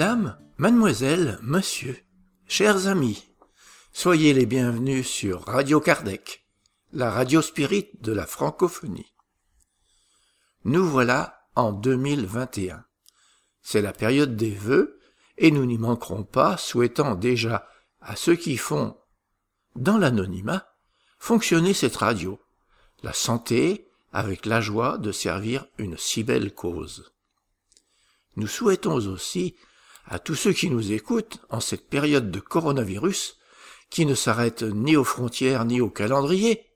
Madame, mademoiselle, monsieur, chers amis, soyez les bienvenus sur Radio Kardec, la radio spirit de la francophonie. Nous voilà en 2021. C'est la période des vœux et nous n'y manquerons pas, souhaitant déjà à ceux qui font, dans l'anonymat, fonctionner cette radio, la santé, avec la joie de servir une si belle cause. Nous souhaitons aussi à tous ceux qui nous écoutent en cette période de coronavirus, qui ne s'arrête ni aux frontières ni au calendrier,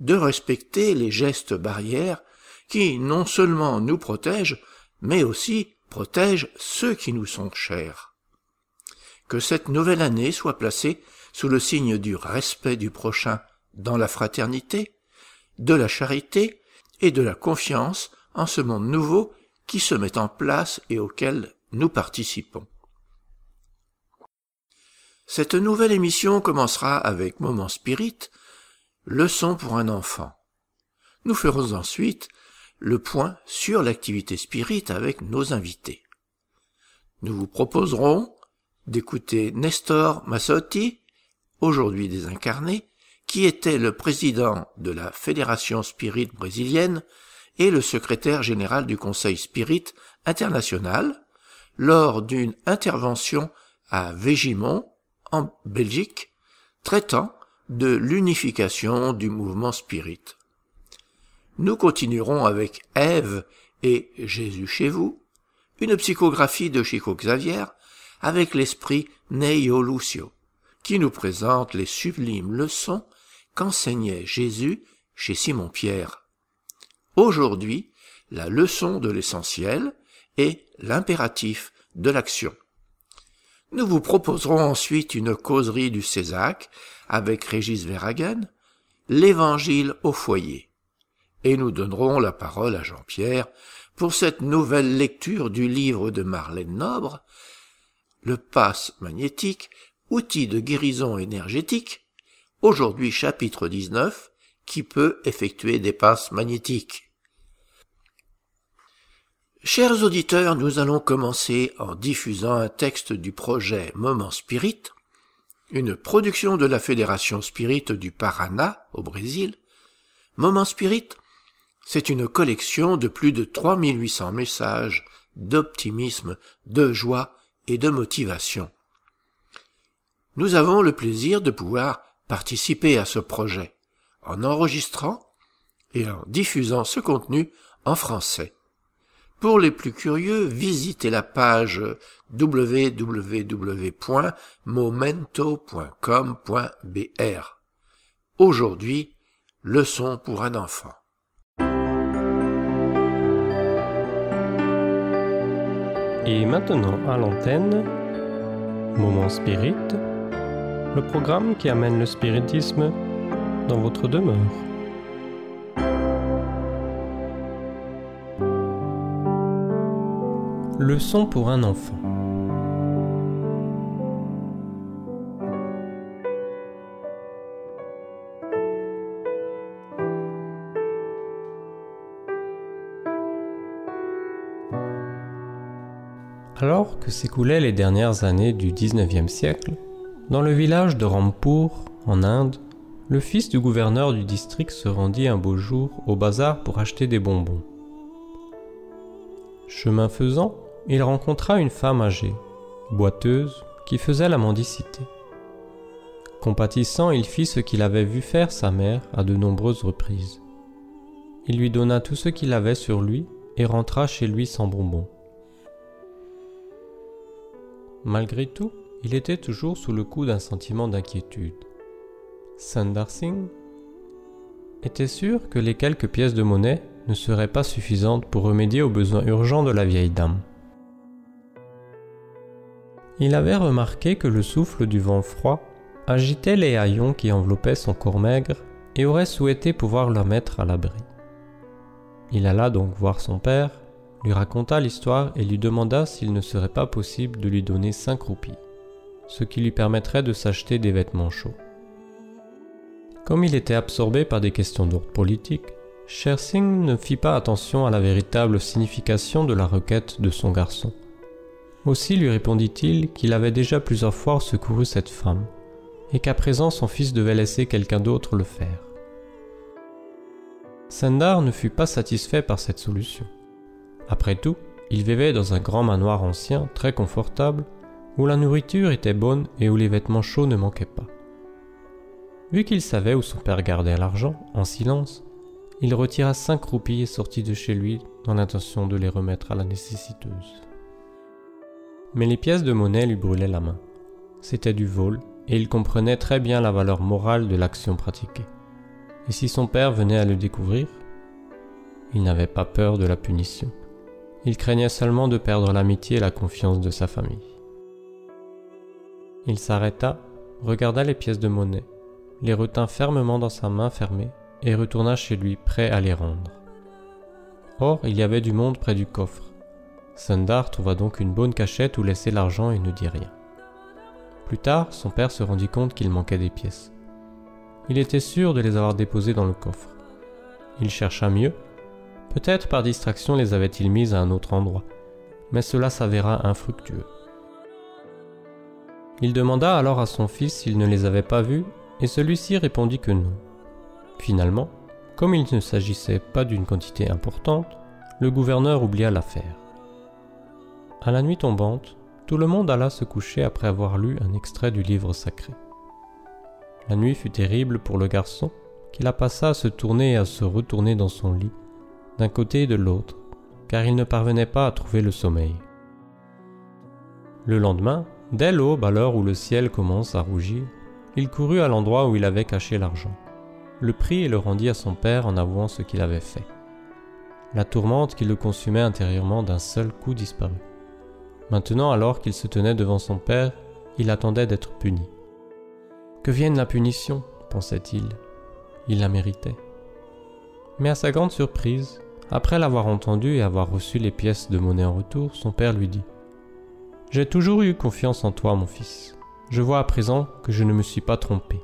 de respecter les gestes barrières qui non seulement nous protègent, mais aussi protègent ceux qui nous sont chers. Que cette nouvelle année soit placée sous le signe du respect du prochain dans la fraternité, de la charité et de la confiance en ce monde nouveau qui se met en place et auquel nous participons. Cette nouvelle émission commencera avec Moment Spirit, leçon pour un enfant. Nous ferons ensuite le point sur l'activité spirit avec nos invités. Nous vous proposerons d'écouter Nestor Massotti, aujourd'hui désincarné, qui était le président de la Fédération Spirit brésilienne et le secrétaire général du Conseil Spirit international, lors d'une intervention à Végimont, en Belgique, traitant de l'unification du mouvement spirit. Nous continuerons avec Ève et Jésus chez vous, une psychographie de Chico Xavier avec l'esprit Neio Lucio, qui nous présente les sublimes leçons qu'enseignait Jésus chez Simon-Pierre. Aujourd'hui, la leçon de l'essentiel et l'impératif de l'action. Nous vous proposerons ensuite une causerie du Césac avec Régis Verhagen, l'Évangile au foyer. Et nous donnerons la parole à Jean-Pierre pour cette nouvelle lecture du livre de Marlène Nobre, Le passe magnétique, outil de guérison énergétique, aujourd'hui chapitre 19, qui peut effectuer des passes magnétiques. Chers auditeurs, nous allons commencer en diffusant un texte du projet Moment Spirit, une production de la Fédération Spirit du Paraná, au Brésil. Moment Spirit, c'est une collection de plus de 3800 messages d'optimisme, de joie et de motivation. Nous avons le plaisir de pouvoir participer à ce projet en enregistrant et en diffusant ce contenu en français. Pour les plus curieux, visitez la page www.momento.com.br. Aujourd'hui, leçon pour un enfant. Et maintenant à l'antenne, Moment Spirit, le programme qui amène le spiritisme dans votre demeure. Leçon pour un enfant. Alors que s'écoulaient les dernières années du XIXe siècle, dans le village de Rampur, en Inde, le fils du gouverneur du district se rendit un beau jour au bazar pour acheter des bonbons. Chemin faisant, il rencontra une femme âgée, boiteuse, qui faisait la mendicité. Compatissant, il fit ce qu'il avait vu faire sa mère à de nombreuses reprises. Il lui donna tout ce qu'il avait sur lui et rentra chez lui sans bonbons. Malgré tout, il était toujours sous le coup d'un sentiment d'inquiétude. Sundar Singh était sûr que les quelques pièces de monnaie ne seraient pas suffisantes pour remédier aux besoins urgents de la vieille dame. Il avait remarqué que le souffle du vent froid agitait les haillons qui enveloppaient son corps maigre et aurait souhaité pouvoir le mettre à l'abri. Il alla donc voir son père, lui raconta l'histoire et lui demanda s'il ne serait pas possible de lui donner cinq roupies, ce qui lui permettrait de s'acheter des vêtements chauds. Comme il était absorbé par des questions d'ordre politique, Sher Singh ne fit pas attention à la véritable signification de la requête de son garçon. Aussi lui répondit-il qu'il avait déjà plusieurs fois secouru cette femme, et qu'à présent son fils devait laisser quelqu'un d'autre le faire. Sendar ne fut pas satisfait par cette solution. Après tout, il vivait dans un grand manoir ancien, très confortable, où la nourriture était bonne et où les vêtements chauds ne manquaient pas. Vu qu'il savait où son père gardait l'argent, en silence, il retira cinq roupies et sortit de chez lui dans l'intention de les remettre à la nécessiteuse. Mais les pièces de monnaie lui brûlaient la main. C'était du vol, et il comprenait très bien la valeur morale de l'action pratiquée. Et si son père venait à le découvrir Il n'avait pas peur de la punition. Il craignait seulement de perdre l'amitié et la confiance de sa famille. Il s'arrêta, regarda les pièces de monnaie, les retint fermement dans sa main fermée et retourna chez lui prêt à les rendre. Or, il y avait du monde près du coffre. Sundar trouva donc une bonne cachette où laisser l'argent et ne dit rien. Plus tard, son père se rendit compte qu'il manquait des pièces. Il était sûr de les avoir déposées dans le coffre. Il chercha mieux Peut-être par distraction les avait-il mises à un autre endroit, mais cela s'avéra infructueux. Il demanda alors à son fils s'il ne les avait pas vues, et celui-ci répondit que non. Finalement, comme il ne s'agissait pas d'une quantité importante, le gouverneur oublia l'affaire. À la nuit tombante, tout le monde alla se coucher après avoir lu un extrait du livre sacré. La nuit fut terrible pour le garçon, qui la passa à se tourner et à se retourner dans son lit, d'un côté et de l'autre, car il ne parvenait pas à trouver le sommeil. Le lendemain, dès l'aube, à l'heure où le ciel commence à rougir, il courut à l'endroit où il avait caché l'argent, le prit et le rendit à son père en avouant ce qu'il avait fait. La tourmente qui le consumait intérieurement d'un seul coup disparut. Maintenant, alors qu'il se tenait devant son père, il attendait d'être puni. Que vienne la punition, pensait-il. Il la méritait. Mais à sa grande surprise, après l'avoir entendu et avoir reçu les pièces de monnaie en retour, son père lui dit J'ai toujours eu confiance en toi, mon fils. Je vois à présent que je ne me suis pas trompé.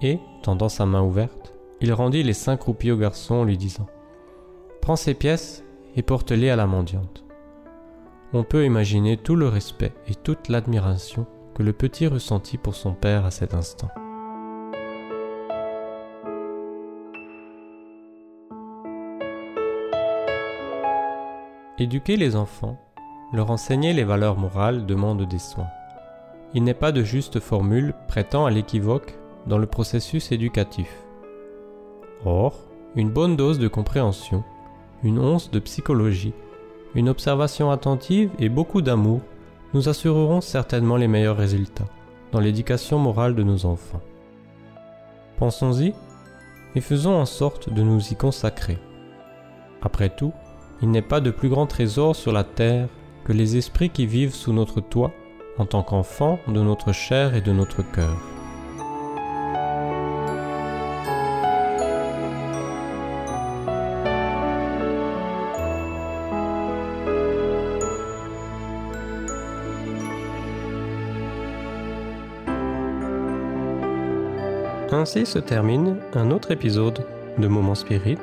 Et, tendant sa main ouverte, il rendit les cinq roupies au garçon en lui disant Prends ces pièces et porte-les à la mendiante. On peut imaginer tout le respect et toute l'admiration que le petit ressentit pour son père à cet instant. Éduquer les enfants, leur enseigner les valeurs morales demande des soins. Il n'est pas de juste formule prêtant à l'équivoque dans le processus éducatif. Or, une bonne dose de compréhension, une once de psychologie, une observation attentive et beaucoup d'amour nous assureront certainement les meilleurs résultats dans l'éducation morale de nos enfants. Pensons-y et faisons en sorte de nous y consacrer. Après tout, il n'est pas de plus grand trésor sur la terre que les esprits qui vivent sous notre toit en tant qu'enfants de notre chair et de notre cœur. Ainsi se termine un autre épisode de Moment Spirit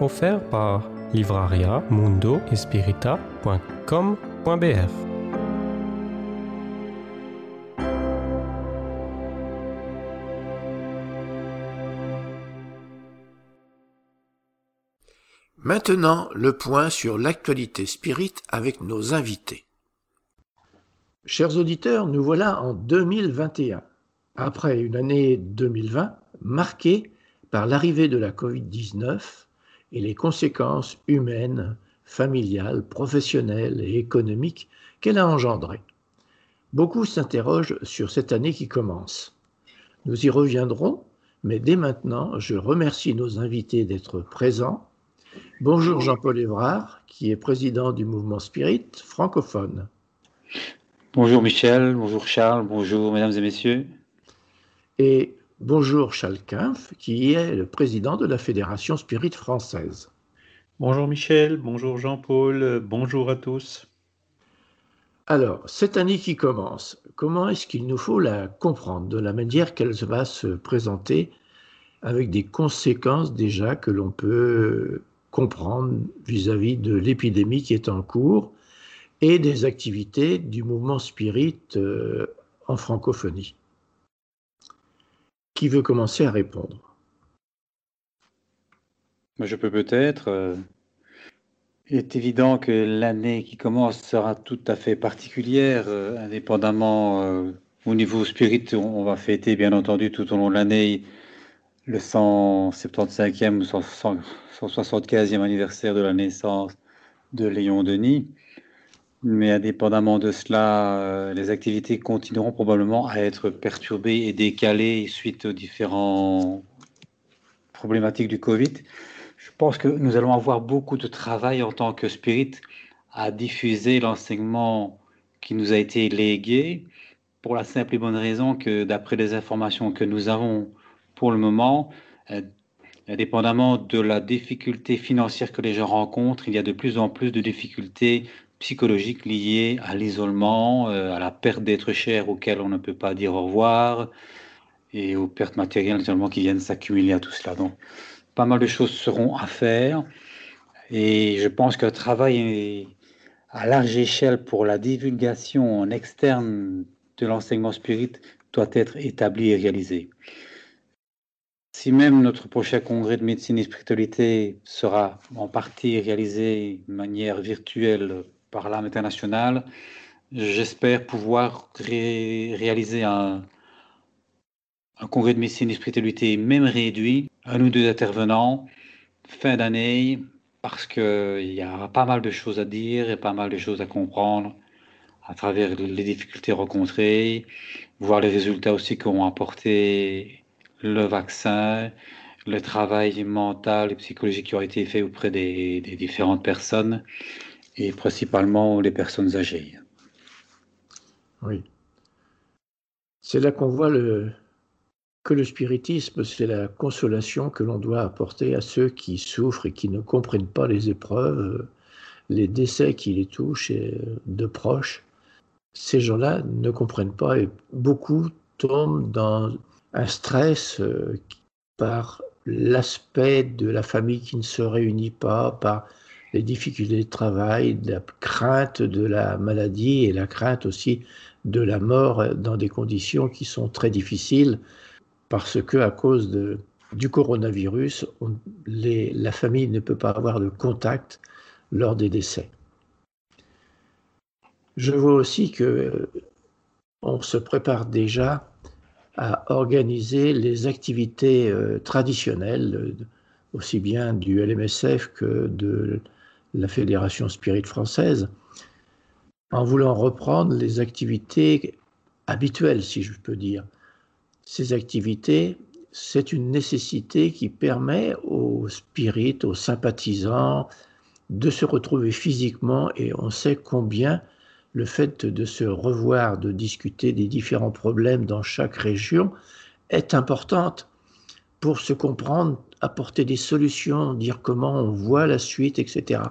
offert par livraria mundo Maintenant, le point sur l'actualité spirit avec nos invités. Chers auditeurs, nous voilà en 2021, après une année 2020 marquée par l'arrivée de la Covid-19 et les conséquences humaines, familiales, professionnelles et économiques qu'elle a engendrées. Beaucoup s'interrogent sur cette année qui commence. Nous y reviendrons, mais dès maintenant, je remercie nos invités d'être présents. Bonjour Jean-Paul Évrard, qui est président du mouvement Spirit francophone. Bonjour Michel, bonjour Charles, bonjour mesdames et messieurs. Et Bonjour Charles Kimpf, qui est le président de la Fédération Spirit française. Bonjour Michel, bonjour Jean-Paul, bonjour à tous. Alors, cette année qui commence, comment est-ce qu'il nous faut la comprendre de la manière qu'elle va se présenter avec des conséquences déjà que l'on peut comprendre vis-à-vis de l'épidémie qui est en cours et des activités du mouvement spirit euh, en francophonie? Qui veut commencer à répondre? Je peux peut-être. Euh, il est évident que l'année qui commence sera tout à fait particulière, euh, indépendamment au niveau spirit. On, va fêter, bien entendu, tout au long de l'année le 175e ou 175e anniversaire de la naissance de Léon Denis. Mais indépendamment de cela, euh, les activités continueront probablement à être perturbées et décalées suite aux différentes problématiques du Covid. Je pense que nous allons avoir beaucoup de travail en tant que Spirit à diffuser l'enseignement qui nous a été légué pour la simple et bonne raison que d'après les informations que nous avons pour le moment, euh, indépendamment de la difficulté financière que les gens rencontrent, il y a de plus en plus de difficultés psychologiques liées à l'isolement, euh, à la perte d'être cher auquel on ne peut pas dire au revoir, et aux pertes matérielles naturellement qui viennent s'accumuler à tout cela. Donc, pas mal de choses seront à faire, et je pense qu'un travail à large échelle pour la divulgation en externe de l'enseignement spirit doit être établi et réalisé. Si même notre prochain congrès de médecine et spiritualité sera en partie réalisé de manière virtuelle par l'âme internationale, j'espère pouvoir réaliser un, congrès de médecine et spiritualité même réduit, un ou deux intervenants, fin d'année, parce qu'il y a pas mal de choses à dire et pas mal de choses à comprendre à travers les difficultés rencontrées, voir les résultats aussi qu'ont apporté le vaccin, le travail mental et psychologique qui a été fait auprès des, différentes personnes et principalement les personnes âgées. Oui. C'est là qu'on voit le, que le spiritisme, c'est la consolation que l'on doit apporter à ceux qui souffrent et qui ne comprennent pas les épreuves, les décès qui les touchent de proches. Ces gens-là ne comprennent pas et beaucoup tombent dans un stress euh, par l'aspect de la famille qui ne se réunit pas, par les difficultés de travail, la crainte de la maladie et la crainte aussi de la mort dans des conditions qui sont très difficiles parce que à cause de, du coronavirus, la famille ne peut pas avoir de contact lors des décès. Je vois aussi que on se prépare déjà à organiser les activités euh, traditionnelles, euh, aussi bien du LMSF que de la Fédération Spirit française, en voulant reprendre les activités habituelles, si je peux dire. Ces activités, c'est une nécessité qui permet aux spirites, aux sympathisants, de se retrouver physiquement et on sait combien le fait de se revoir, de discuter des différents problèmes dans chaque région est importante pour se comprendre, apporter des solutions, dire comment on voit la suite, etc.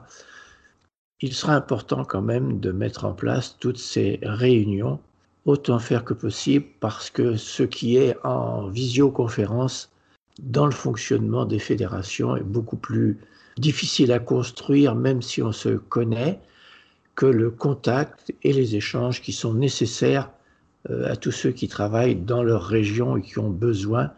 Il sera important quand même de mettre en place toutes ces réunions, autant faire que possible, parce que ce qui est en visioconférence dans le fonctionnement des fédérations est beaucoup plus difficile à construire, même si on se connaît, que le contact et les échanges qui sont nécessaires euh, à tous ceux qui travaillent dans leur région et qui ont besoin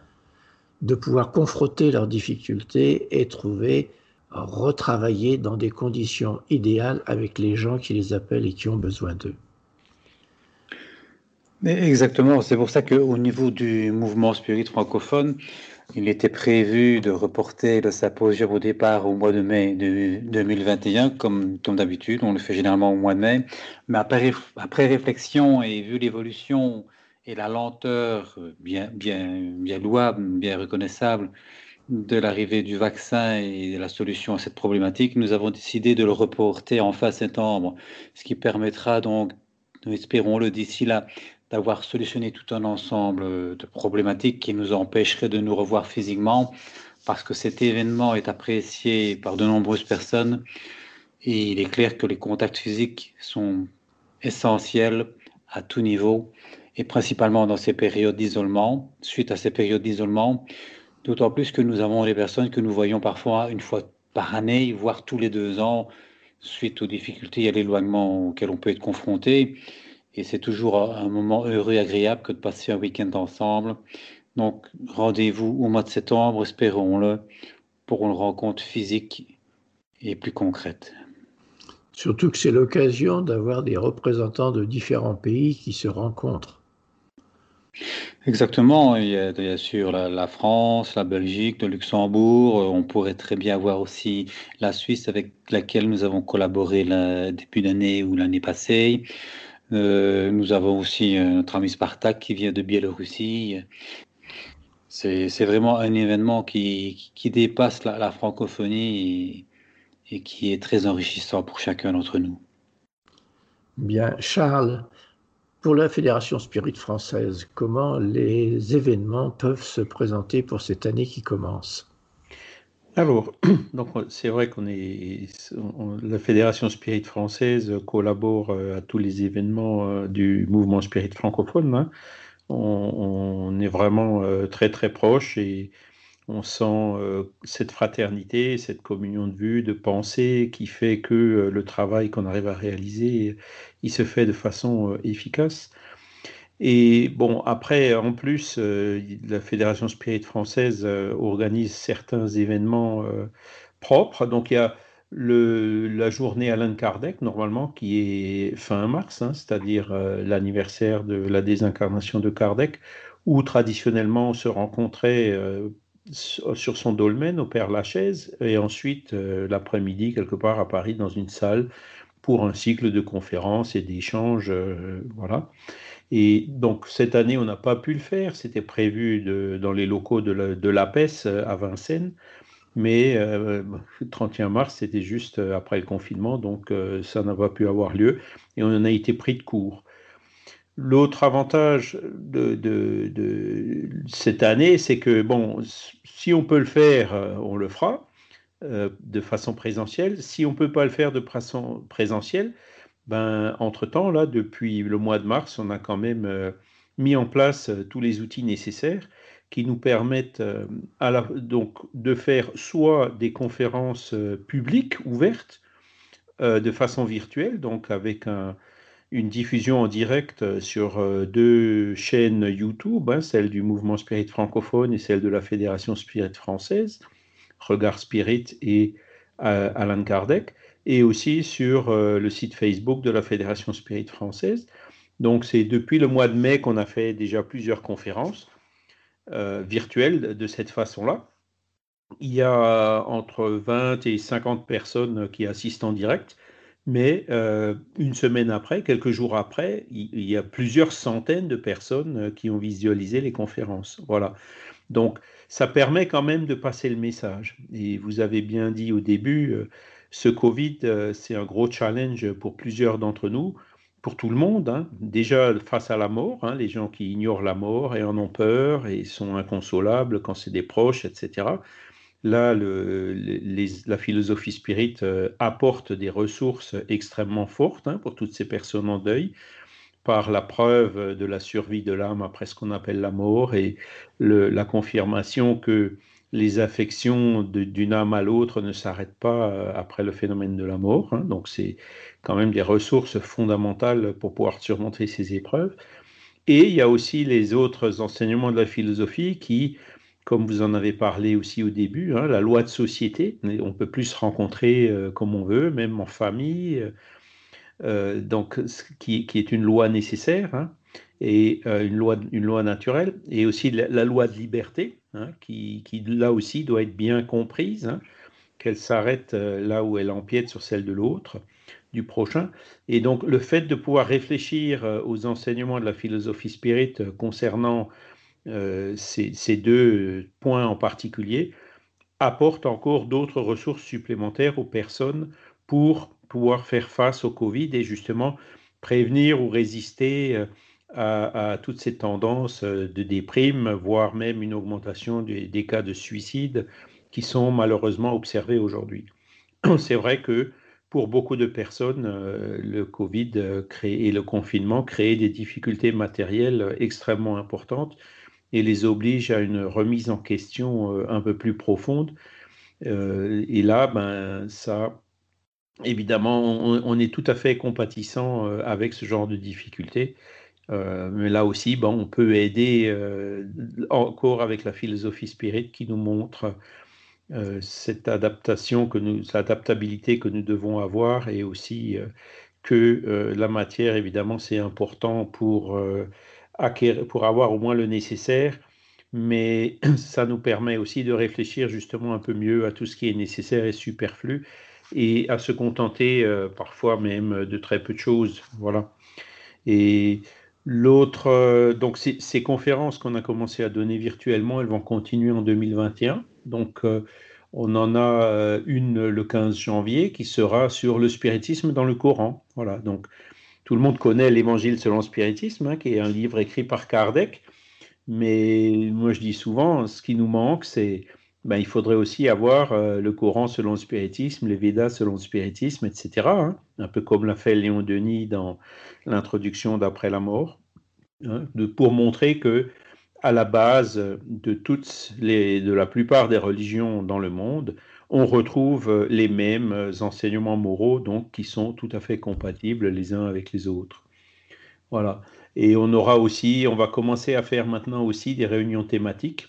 de pouvoir confronter leurs difficultés et trouver, retravailler dans des conditions idéales avec les gens qui les appellent et qui ont besoin d'eux. Exactement, c'est pour ça qu'au niveau du mouvement spirit francophone, il était prévu de reporter le symposium au départ au mois de mai 2021, comme, comme d'habitude, on le fait généralement au mois de mai. Mais après, après réflexion et vu l'évolution et la lenteur bien, bien, louable, bien reconnaissable de l'arrivée du vaccin et de la solution à cette problématique, nous avons décidé de le reporter en fin septembre, ce qui permettra donc, nous espérons-le d'ici là, d'avoir solutionné tout un ensemble de problématiques qui nous empêcheraient de nous revoir physiquement, parce que cet événement est apprécié par de nombreuses personnes et il est clair que les contacts physiques sont essentiels à tout niveau et principalement dans ces périodes d'isolement, suite à ces périodes d'isolement, d'autant plus que nous avons des personnes que nous voyons parfois une fois par année, voire tous les deux ans, suite aux difficultés et à l'éloignement auquel on peut être confronté. Et c'est toujours un moment heureux et agréable que de passer un week-end ensemble. Donc, rendez-vous au mois de septembre, espérons-le, pour une rencontre physique et plus concrète. Surtout que c'est l'occasion d'avoir des représentants de différents pays qui se rencontrent. Exactement, il y a bien sûr la, France, la Belgique, le Luxembourg. On pourrait très bien voir aussi la Suisse avec laquelle nous avons collaboré le début d'année ou l'année passée. Euh, nous avons aussi euh, notre ami Spartak qui vient de Biélorussie. C'est vraiment un événement qui, dépasse la, francophonie et qui est très enrichissant pour chacun d'entre nous. Bien, Charles, pour la Fédération Spirit française, comment les événements peuvent se présenter pour cette année qui commence? Alors, donc c'est vrai qu'on est, la Fédération Spirit française collabore euh, à tous les événements euh, du mouvement Spirit francophone. Hein. On, est vraiment euh, très très proche et on sent cette fraternité, cette communion de vue, de pensée qui fait que le travail qu'on arrive à réaliser, il se fait de façon efficace. Et bon, après, en plus, euh, la Fédération Spirit française euh, organise certains événements euh, propres. Donc, il y a le, la journée Alain Kardec, normalement, qui est fin mars, hein, c'est-à-dire l'anniversaire de la désincarnation de Kardec, où traditionnellement on se rencontrait sur son dolmen au Père Lachaise, et ensuite l'après-midi, quelque part à Paris, dans une salle, pour un cycle de conférences et d'échanges. voilà. Et donc cette année, on n'a pas pu le faire. C'était prévu dans les locaux de l'APES euh, à Vincennes. Mais euh, le 31 mars, c'était juste euh, après le confinement, donc ça n'a pas pu avoir lieu et on en a été pris de court. L'autre avantage de, cette année, c'est que bon, si on peut le faire, on le fera de façon présentielle. Si on ne peut pas le faire de façon présentielle, ben, entre-temps, là, depuis le mois de mars, on a quand même euh, mis en place euh, tous les outils nécessaires qui nous permettent euh, donc, de faire soit des conférences publiques ouvertes de façon virtuelle, donc avec une diffusion en direct sur deux chaînes YouTube, hein, celle du mouvement Spirit francophone et celle de la Fédération Spirit française, Regard Spirit et Alan Kardec et aussi sur euh, le site Facebook de la Fédération Spirit française. Donc c'est depuis le mois de mai qu'on a fait déjà plusieurs conférences euh, virtuelles de cette façon-là. Il y a entre 20 et 50 personnes qui assistent en direct, mais euh, une semaine après, quelques jours après, il, y a plusieurs centaines de personnes qui ont visualisé les conférences. Voilà. Donc ça permet quand même de passer le message. Et vous avez bien dit au début, ce Covid, euh, c'est un gros challenge pour plusieurs d'entre nous, pour tout le monde. Hein. Déjà face à la mort, hein, les gens qui ignorent la mort et en ont peur et sont inconsolables quand c'est des proches, etc. Là, la philosophie spirit euh, apporte des ressources extrêmement fortes hein, pour toutes ces personnes en deuil par la preuve de la survie de l'âme après ce qu'on appelle la mort et la confirmation que les affections d'une âme à l'autre ne s'arrêtent pas euh, après le phénomène de la mort. Hein. donc c'est quand même des ressources fondamentales pour pouvoir surmonter ces épreuves. Et il y a aussi les autres enseignements de la philosophie qui, comme vous en avez parlé aussi au début, hein, la loi de société, on peut plus se rencontrer euh, comme on veut, même en famille, euh, donc qui, qui, est une loi nécessaire. Hein et euh, une, loi, une loi naturelle, et aussi la, loi de liberté, hein, qui, qui, là aussi doit être bien comprise, qu'elle s'arrête euh, là où elle empiète sur celle de l'autre, du prochain. Et donc le fait de pouvoir réfléchir euh, aux enseignements de la philosophie spirit concernant ces, ces, deux points en particulier apporte encore d'autres ressources supplémentaires aux personnes pour pouvoir faire face au Covid et justement prévenir ou résister à, toutes ces tendances euh, de déprime, voire même une augmentation des, cas de suicide qui sont malheureusement observés aujourd'hui. C'est vrai que pour beaucoup de personnes, euh, le Covid euh, et le confinement créent des difficultés matérielles extrêmement importantes et les obligent à une remise en question un peu plus profonde. et là, ben, ça évidemment, on, est tout à fait compatissant avec ce genre de difficultés. mais là aussi, bon, on peut aider encore avec la philosophie spirit qui nous montre cette adaptation que nous, cette adaptabilité que nous devons avoir et aussi que la matière, évidemment, c'est important pour, pour avoir au moins le nécessaire mais ça nous permet aussi de réfléchir justement un peu mieux à tout ce qui est nécessaire et superflu et à se contenter euh, parfois même de très peu de choses. Voilà. Et l'autre, euh, donc ces, conférences qu'on a commencé à donner virtuellement, elles vont continuer en 2021. Donc euh, on en a une le 15 janvier qui sera sur le spiritisme dans le Coran. Voilà. Donc tout le monde connaît l'Évangile selon le spiritisme, hein, qui est un livre écrit par Kardec. Mais moi, je dis souvent, ce qui nous manque, c'est ben, il faudrait aussi avoir euh, le Coran selon le spiritisme, les Védas selon le spiritisme, etc. Hein. un peu comme l'a fait Léon Denis dans l'introduction d'après la mort, hein, de, pour montrer que à la base de toutes les, de la plupart des religions dans le monde, on retrouve les mêmes enseignements moraux, donc qui sont tout à fait compatibles les uns avec les autres. Voilà. Et on aura aussi, on va commencer à faire maintenant aussi des réunions thématiques.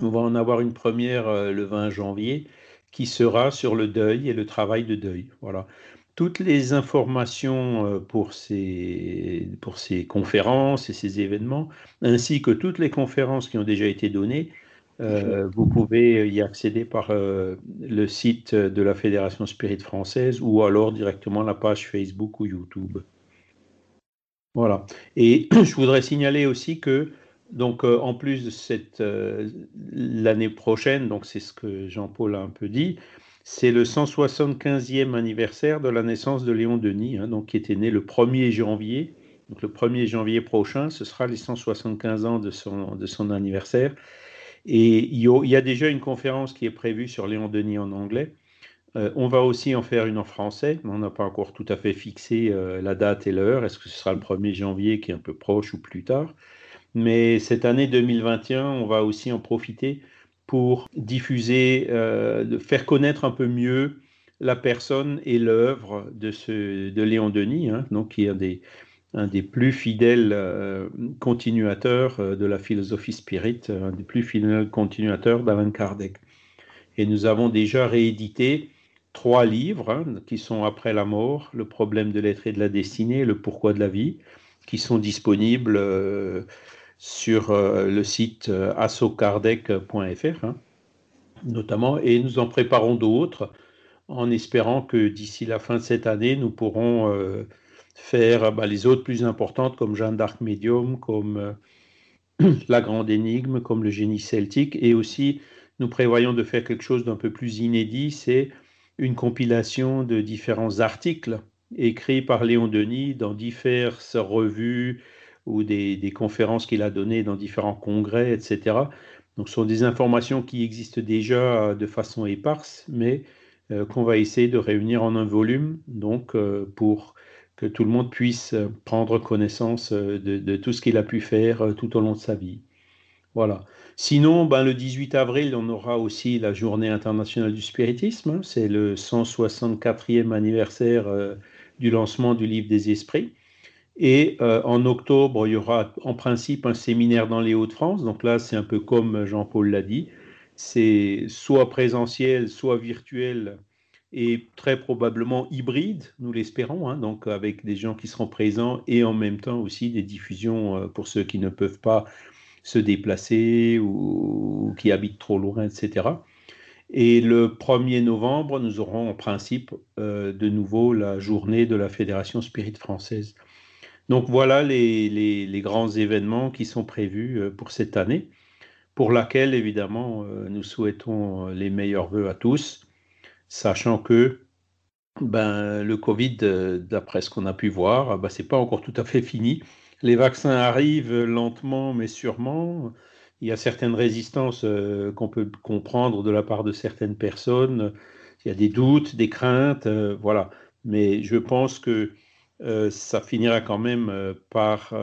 On va en avoir une première euh, le 20 janvier qui sera sur le deuil et le travail de deuil. Voilà. Toutes les informations euh, pour ces, pour ces conférences et ces événements, ainsi que toutes les conférences qui ont déjà été données, euh, vous pouvez y accéder par le site de la Fédération Spirit française ou alors directement la page Facebook ou YouTube. Voilà. Et je voudrais signaler aussi que, donc, euh, en plus de cette euh, l'année prochaine, donc c'est ce que Jean-Paul a un peu dit, c'est le 175e anniversaire de la naissance de Léon Denis, hein, donc qui était né le 1er janvier. Donc le 1er janvier prochain, ce sera les 175 ans de son, de son anniversaire. Et il y a déjà une conférence qui est prévue sur Léon Denis en anglais. Euh, on va aussi en faire une en français, on n'a pas encore tout à fait fixé euh, la date et l'heure. Est-ce que ce sera le 1er janvier qui est un peu proche ou plus tard? Mais cette année 2021, on va aussi en profiter pour diffuser, euh, faire connaître un peu mieux la personne et l'œuvre de, de Léon Denis, hein, donc qui est un des, un des plus fidèles continuateurs de la philosophie spirit, un des plus fidèles continuateurs d'Alan Kardec. Et nous avons déjà réédité trois livres hein, qui sont après la mort, le problème de l'être et de la destinée, le pourquoi de la vie, qui sont disponibles euh, sur euh, le site euh, assokardec.fr hein, notamment, et nous en préparons d'autres en espérant que d'ici la fin de cette année, nous pourrons faire bah, les autres plus importantes comme Jeanne d'Arc Médium, comme La Grande Énigme, comme le génie celtique, et aussi nous prévoyons de faire quelque chose d'un peu plus inédit, c'est une compilation de différents articles écrits par Léon Denis dans diverses revues ou des, conférences qu'il a données dans différents congrès, etc. Donc ce sont des informations qui existent déjà de façon éparse, mais euh, qu'on va essayer de réunir en un volume, donc euh, pour que tout le monde puisse prendre connaissance euh, de tout ce qu'il a pu faire tout au long de sa vie. Voilà. Sinon, ben, le 18 avril, on aura aussi la journée internationale du spiritisme. Hein. C'est le 164e anniversaire euh, du lancement du livre des esprits. Et euh, en octobre, il y aura en principe un séminaire dans les Hauts-de-France. Donc là, c'est un peu comme Jean-Paul l'a dit. C'est soit présentiel, soit virtuel et très probablement hybride, nous l'espérons, hein. donc avec des gens qui seront présents et en même temps aussi des diffusions euh, pour ceux qui ne peuvent pas se déplacer ou, qui habitent trop loin, etc. Et le 1er novembre, nous aurons en principe euh, de nouveau la journée de la Fédération Spirit française. Donc voilà les, les, grands événements qui sont prévus euh, pour cette année, pour laquelle évidemment nous souhaitons les meilleurs voeux à tous, sachant que ben, le Covid, d'après ce qu'on a pu voir, ben, ce n'est pas encore tout à fait fini. Les vaccins arrivent lentement mais sûrement. Il y a certaines résistances euh, qu'on peut comprendre de la part de certaines personnes. Il y a des doutes, des craintes, euh, voilà. Mais je pense que euh, ça finira quand même par,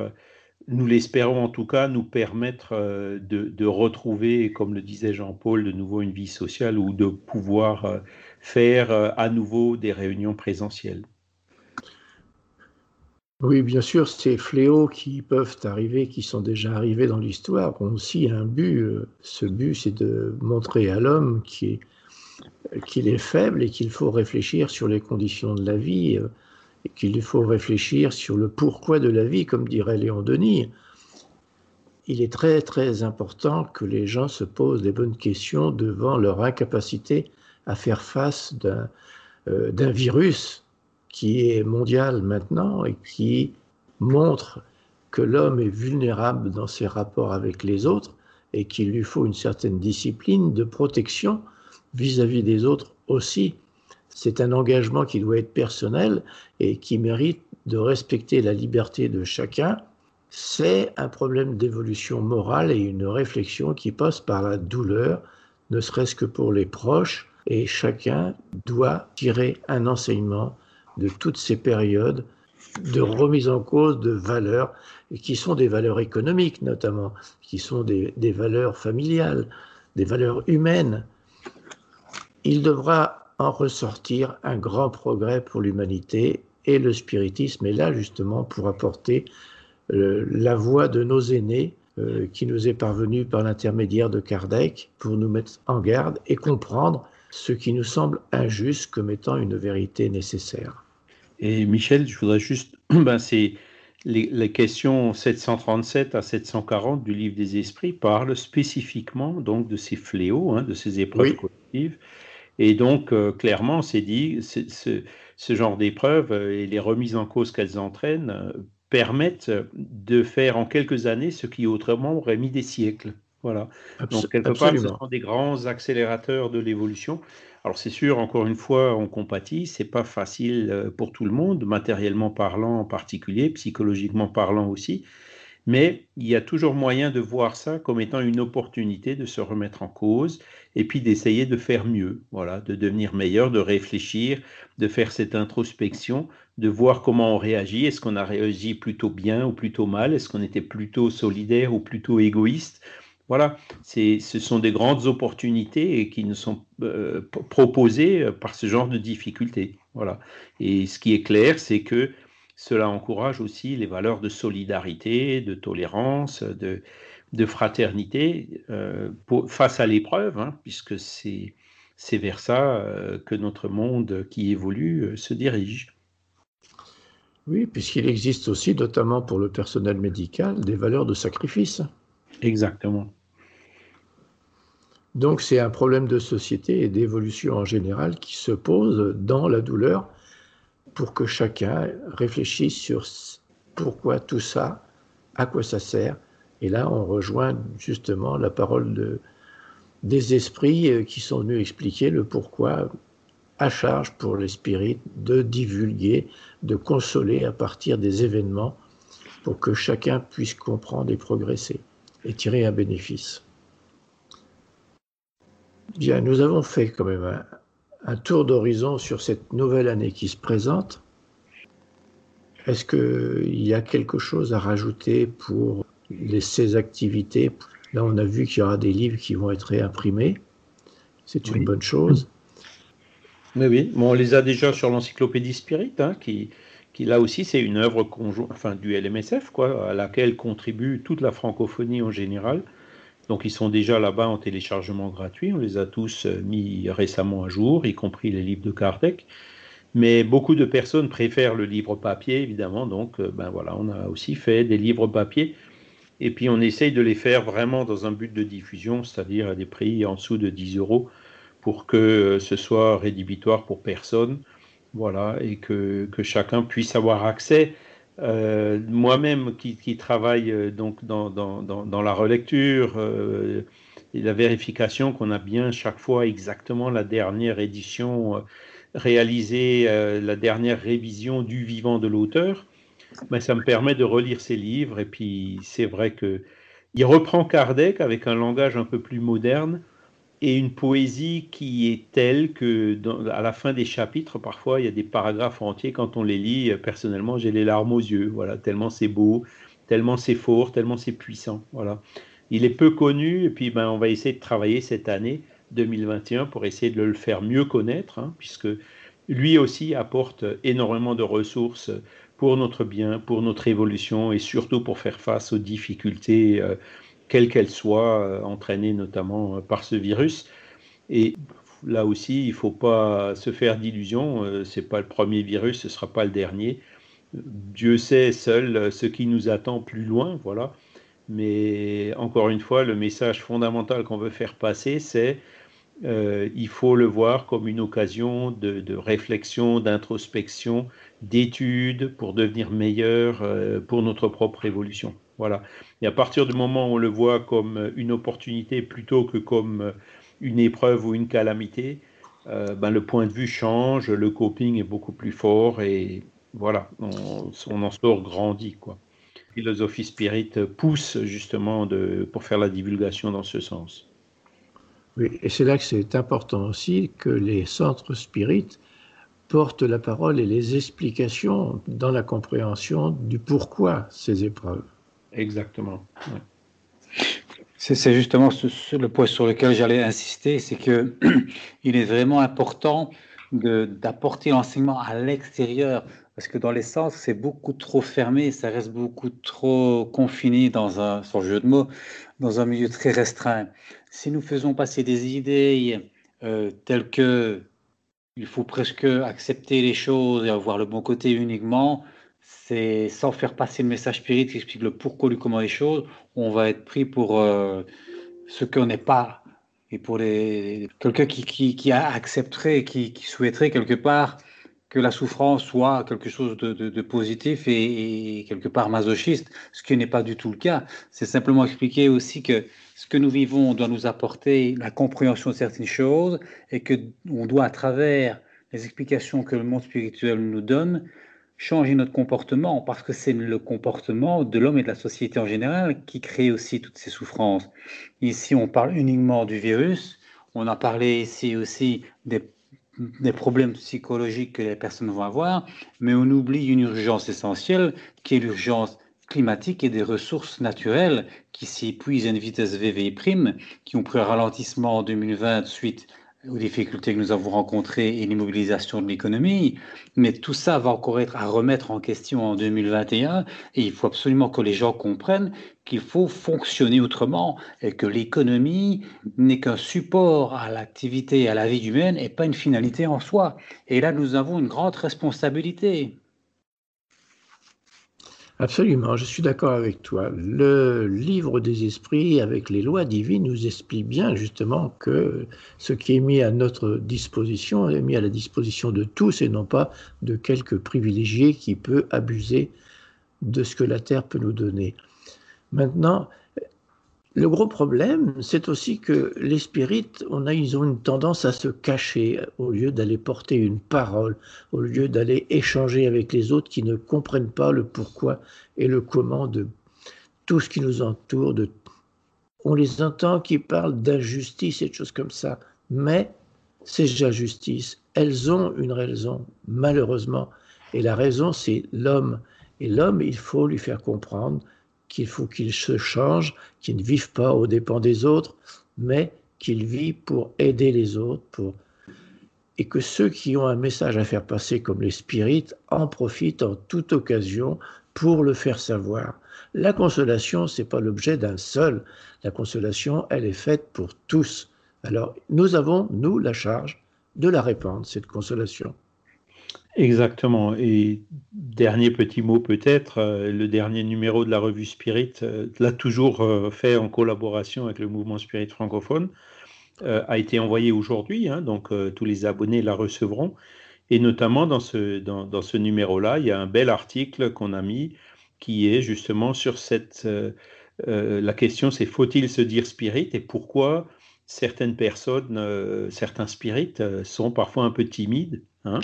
nous l'espérons en tout cas, nous permettre de, retrouver, comme le disait Jean-Paul, de nouveau une vie sociale ou de pouvoir faire à nouveau des réunions présentielles. Oui, bien sûr, ces fléaux qui peuvent arriver, qui sont déjà arrivés dans l'histoire, ont aussi un but. Euh, ce but, c'est de montrer à l'homme qu'il est, faible et qu'il faut réfléchir sur les conditions de la vie, euh, et qu'il faut réfléchir sur le pourquoi de la vie, comme dirait Léon Denis. Il est très très important que les gens se posent des bonnes questions devant leur incapacité à faire face d'un euh, virus qui est mondial maintenant et qui montre que l'homme est vulnérable dans ses rapports avec les autres et qu'il lui faut une certaine discipline de protection vis-à-vis des autres aussi. C'est un engagement qui doit être personnel et qui mérite de respecter la liberté de chacun. C'est un problème d'évolution morale et une réflexion qui passe par la douleur, ne serait-ce que pour les proches, et chacun doit tirer un enseignement de toutes ces périodes de remise en cause de valeurs, qui sont des valeurs économiques notamment, qui sont des, valeurs familiales, des valeurs humaines. Il devra en ressortir un grand progrès pour l'humanité et le spiritisme est là justement pour apporter euh, la voix de nos aînés euh, qui nous est parvenue par l'intermédiaire de Kardec pour nous mettre en garde et comprendre ce qui nous semble injuste comme étant une vérité nécessaire. Et Michel, je voudrais juste, ben c'est les, questions 737 à 740 du livre des esprits parlent spécifiquement donc de ces fléaux, hein, de ces épreuves collectives. Et donc, euh, clairement, c'est dit, ce, ce, genre d'épreuves euh, et les remises en cause qu'elles entraînent euh, permettent de faire en quelques années ce qui autrement aurait mis des siècles. Voilà. donc, quelque part, ce sont des grands accélérateurs de l'évolution. Alors c'est sûr, encore une fois, on compatit, c'est pas facile euh, pour tout le monde, matériellement parlant en particulier, psychologiquement parlant aussi, mais il y a toujours moyen de voir ça comme étant une opportunité de se remettre en cause et puis d'essayer de faire mieux, voilà, de devenir meilleur, de réfléchir, de faire cette introspection, de voir comment on réagit, est-ce qu'on a réagi plutôt bien ou plutôt mal, est-ce qu'on était plutôt solidaire ou plutôt égoïste, voilà, ce sont des grandes opportunités qui nous sont euh, proposées euh, par ce genre de difficultés. Voilà. Et ce qui est clair, c'est que cela encourage aussi les valeurs de solidarité, de tolérance, de, fraternité euh, face à l'épreuve, hein, puisque c'est vers ça que notre monde qui évolue se dirige. Oui, puisqu'il existe aussi, notamment pour le personnel médical, des valeurs de sacrifice. Exactement. Donc c'est un problème de société et d'évolution en général qui se pose dans la douleur pour que chacun réfléchisse sur pourquoi tout ça, à quoi ça sert. Et là, on rejoint justement la parole de, des esprits euh, qui sont venus expliquer le pourquoi à charge pour les spirites de divulguer, de consoler à partir des événements pour que chacun puisse comprendre et progresser et tirer un bénéfice. Bien, nous avons fait quand même un, tour d'horizon sur cette nouvelle année qui se présente. Est-ce qu'il y a quelque chose à rajouter pour les, ces activités? Là, on a vu qu'il y aura des livres qui vont être réimprimés. C'est une bonne chose. Oui, oui. on les a déjà sur l'encyclopédie Spirit, hein, qui, là aussi, c'est une œuvre conjointe, enfin, du LMSF, à laquelle contribue toute la francophonie en général. Donc ils sont déjà là-bas en téléchargement gratuit, on les a tous euh, mis récemment à jour, y compris les livres de Kardec. Mais beaucoup de personnes préfèrent le livre papier, évidemment, donc euh, ben voilà, on a aussi fait des livres papier. Et puis on essaye de les faire vraiment dans un but de diffusion, c'est-à-dire à des prix en dessous de 10 euros, pour que euh, ce soit rédhibitoire pour personne, voilà, et que, que chacun puisse avoir accès. Euh, moi-même qui, travaille euh, donc dans, dans, la relecture euh, et la vérification qu'on a bien chaque fois exactement la dernière édition réalisée, la dernière révision du vivant de l'auteur, mais ben, ça me permet de relire ses livres. Et puis c'est vrai que il reprend Kardec avec un langage un peu plus moderne et une poésie qui est telle que à la fin des chapitres, parfois, il y a des paragraphes entiers, quand on les lit, euh, personnellement, j'ai les larmes aux yeux, voilà, tellement c'est beau, tellement c'est fort, tellement c'est puissant, voilà. Il est peu connu, et puis ben, on va essayer de travailler cette année 2021 pour essayer de le faire mieux connaître, hein, puisque lui aussi apporte énormément de ressources pour notre bien, pour notre évolution et surtout pour faire face aux difficultés, euh, quelles qu'elles soient, euh, entraînées notamment par ce virus. Et là aussi, il ne faut pas se faire d'illusions, ce n'est pas le premier virus, ce ne sera pas le dernier. Dieu sait seul ce qui nous attend plus loin, voilà. Mais encore une fois, le message fondamental qu'on veut faire passer, c'est euh, il faut le voir comme une occasion de, réflexion, d'introspection, d'étude pour devenir meilleur euh, pour notre propre évolution. Voilà. Et à partir du moment où on le voit comme une opportunité plutôt que comme une épreuve ou une calamité, euh, ben le point de vue change, le coping est beaucoup plus fort et voilà, on, on en sort grandi. Quoi philosophie spirit pousse justement de, pour faire la divulgation dans ce sens. Oui, et c'est là que c'est important aussi que les centres spirites portent la parole et les explications dans la compréhension du pourquoi ces épreuves. Exactement. C'est justement le point sur lequel j'allais insister, c'est que il est vraiment important d'apporter l'enseignement à l'extérieur parce que dans les sens, c'est beaucoup trop fermé, ça reste beaucoup trop confiné dans un, sans jeu de mots, dans un milieu très restreint. Si nous faisons passer des idées euh, telles que il faut presque accepter les choses et avoir le bon côté uniquement, c'est sans faire passer le message spirit qui explique le pourquoi du comment les choses, on va être pris pour euh, ce qu'on n'est pas et pour les quelqu'un qui, qui, qui, accepterait, qui, qui souhaiterait quelque part que la souffrance soit quelque chose de, positif et, quelque part masochiste, ce qui n'est pas du tout le cas. C'est simplement expliquer aussi que ce que nous vivons doit nous apporter la compréhension de certaines choses et que on doit, à travers les explications que le monde spirituel nous donne, changer notre comportement parce que c'est le comportement de l'homme et de la société en général qui crée aussi toutes ces souffrances. Ici, on parle uniquement du virus. On a parlé ici aussi des problèmes psychologiques que les personnes vont avoir, mais on oublie une urgence essentielle qui est l'urgence climatique et des ressources naturelles qui s'épuisent à une vitesse prime, qui ont pris un ralentissement en 2020 suite aux difficultés que nous avons rencontrées et l'immobilisation de l'économie. Mais tout ça va encore être à remettre en question en 2021 et il faut absolument que les gens comprennent qu'il faut fonctionner autrement et que l'économie n'est qu'un support à l'activité et à la vie humaine et pas une finalité en soi. Et là, nous avons une grande responsabilité. Absolument, je suis d'accord avec toi. Le livre des esprits avec les lois divines nous explique bien justement que ce qui est mis à notre disposition est mis à la disposition de tous et non pas de quelques privilégiés qui peuvent abuser de ce que la Terre peut nous donner. Maintenant, le gros problème, c'est aussi que les spirites, on a, ils ont une tendance à se cacher au lieu d'aller porter une parole, au lieu d'aller échanger avec les autres qui ne comprennent pas le pourquoi et le comment de tout ce qui nous entoure. On les entend qui parlent d'injustice et de choses comme ça, mais ces injustices, elles ont une raison, malheureusement. Et la raison, c'est l'homme. Et l'homme, il faut lui faire comprendre qu'il faut qu'il se change, qu'il ne vive pas aux dépens des autres, mais qu'il vit pour aider les autres, pour et que ceux qui ont un message à faire passer comme les spirites en profitent en toute occasion pour le faire savoir. La consolation, c'est pas l'objet d'un seul. La consolation, elle est faite pour tous. Alors, nous avons, nous, la charge de la répandre, cette consolation. Exactement. Et dernier petit mot peut-être, euh, le dernier numéro de la revue Spirit euh, l'a toujours euh, fait en collaboration avec le mouvement Spirit francophone, a été envoyé aujourd'hui, hein, donc tous les abonnés la recevront. Et notamment dans ce, dans, dans ce numéro-là, il y a un bel article qu'on a mis qui est justement sur cette... la question c'est faut-il se dire spirit et pourquoi certaines personnes, certains spirites sont parfois un peu timides. Hein,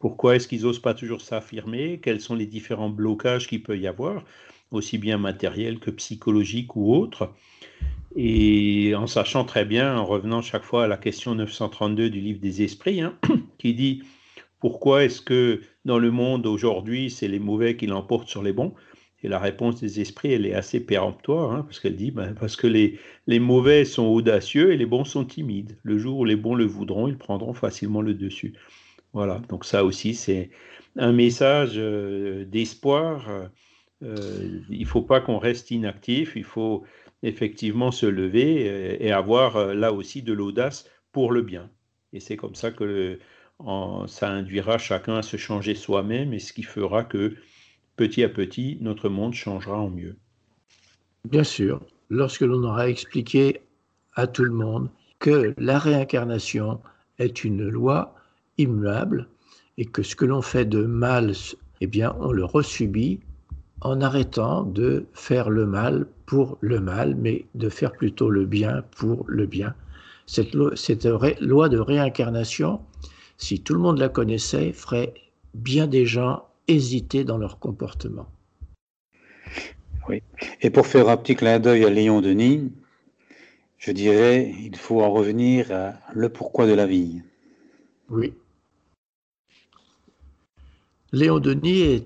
pourquoi est-ce qu'ils n'osent pas toujours s'affirmer? Quels sont les différents blocages qu'il peut y avoir, aussi bien matériels que psychologiques ou autres? Et en sachant très bien, en revenant chaque fois à la question 932 du livre des esprits, hein, qui dit pourquoi est-ce que dans le monde aujourd'hui, c'est les mauvais qui l'emportent sur les bons? Et la réponse des esprits, elle est assez péremptoire, hein, parce qu'elle dit ben, parce que les, les mauvais sont audacieux et les bons sont timides. Le jour où les bons le voudront, ils prendront facilement le dessus. Voilà, donc ça aussi, c'est un message euh, d'espoir. Euh, il ne faut pas qu'on reste inactif, il faut effectivement se lever et, avoir euh, là aussi de l'audace pour le bien. Et c'est comme ça que ça induira chacun à se changer soi-même et ce qui fera que petit à petit, notre monde changera en mieux. Bien sûr, lorsque l'on aura expliqué à tout le monde que la réincarnation est une loi immuable et que ce que l'on fait de mal, eh bien, on le resubit en arrêtant de faire le mal pour le mal, mais de faire plutôt le bien pour le bien. Cette loi, cette loi de réincarnation, si tout le monde la connaissait, ferait bien des gens hésiter dans leur comportement. Oui. Et pour faire un petit clin d'œil à Léon Denis, je dirais, il faut en revenir à le pourquoi de la vie. Oui. Léon Denis est